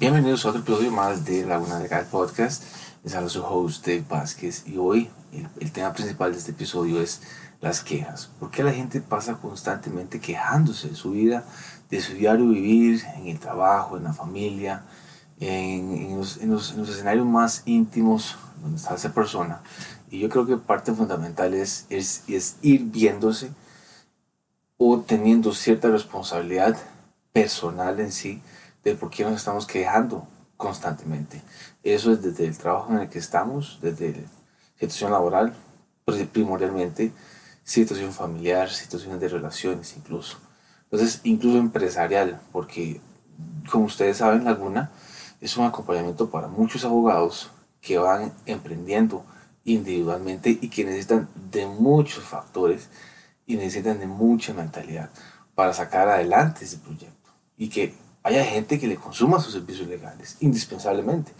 Bienvenidos a otro episodio más de Laguna Legal Podcast. Les habla su host Dave Vázquez y hoy el, el, tema principal de este episodio es las quejas. ¿Por qué la gente pasa constantemente quejándose de su vida, de su diario vivir, en el trabajo, en la familia, en, en, los, en, los, en los, escenarios más íntimos donde está esa persona? Y yo creo que parte fundamental es, es, es ir viéndose o teniendo cierta responsabilidad personal en sí de por qué nos estamos quejando constantemente. Eso es desde el trabajo en el que estamos, desde la situación laboral, primordialmente, situación familiar, situaciones de relaciones incluso. Entonces, incluso empresarial, porque como ustedes saben, Laguna es un acompañamiento para muchos abogados que van emprendiendo individualmente y que necesitan de muchos factores y necesitan de mucha mentalidad para sacar adelante ese proyecto y que haya gente que le consuma sus servicios legales, indispensablemente.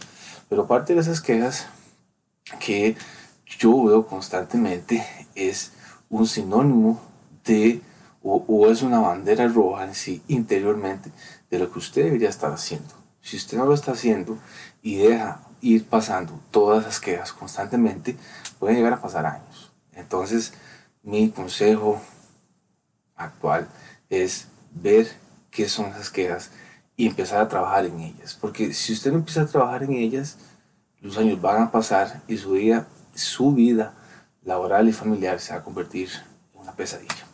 Pero parte de esas quejas que yo veo constantemente es un sinónimo de, o, o, es una bandera roja en sí, interiormente, de lo que usted debería estar haciendo. Si usted no lo está haciendo y deja ir pasando todas esas quejas constantemente, pueden llegar a pasar años. Entonces, mi consejo actual es ver qué son esas quejas y empezar a trabajar en ellas. Porque si usted no empieza a trabajar en ellas, los años van a pasar y su vida, su vida laboral y familiar se va a convertir en una pesadilla.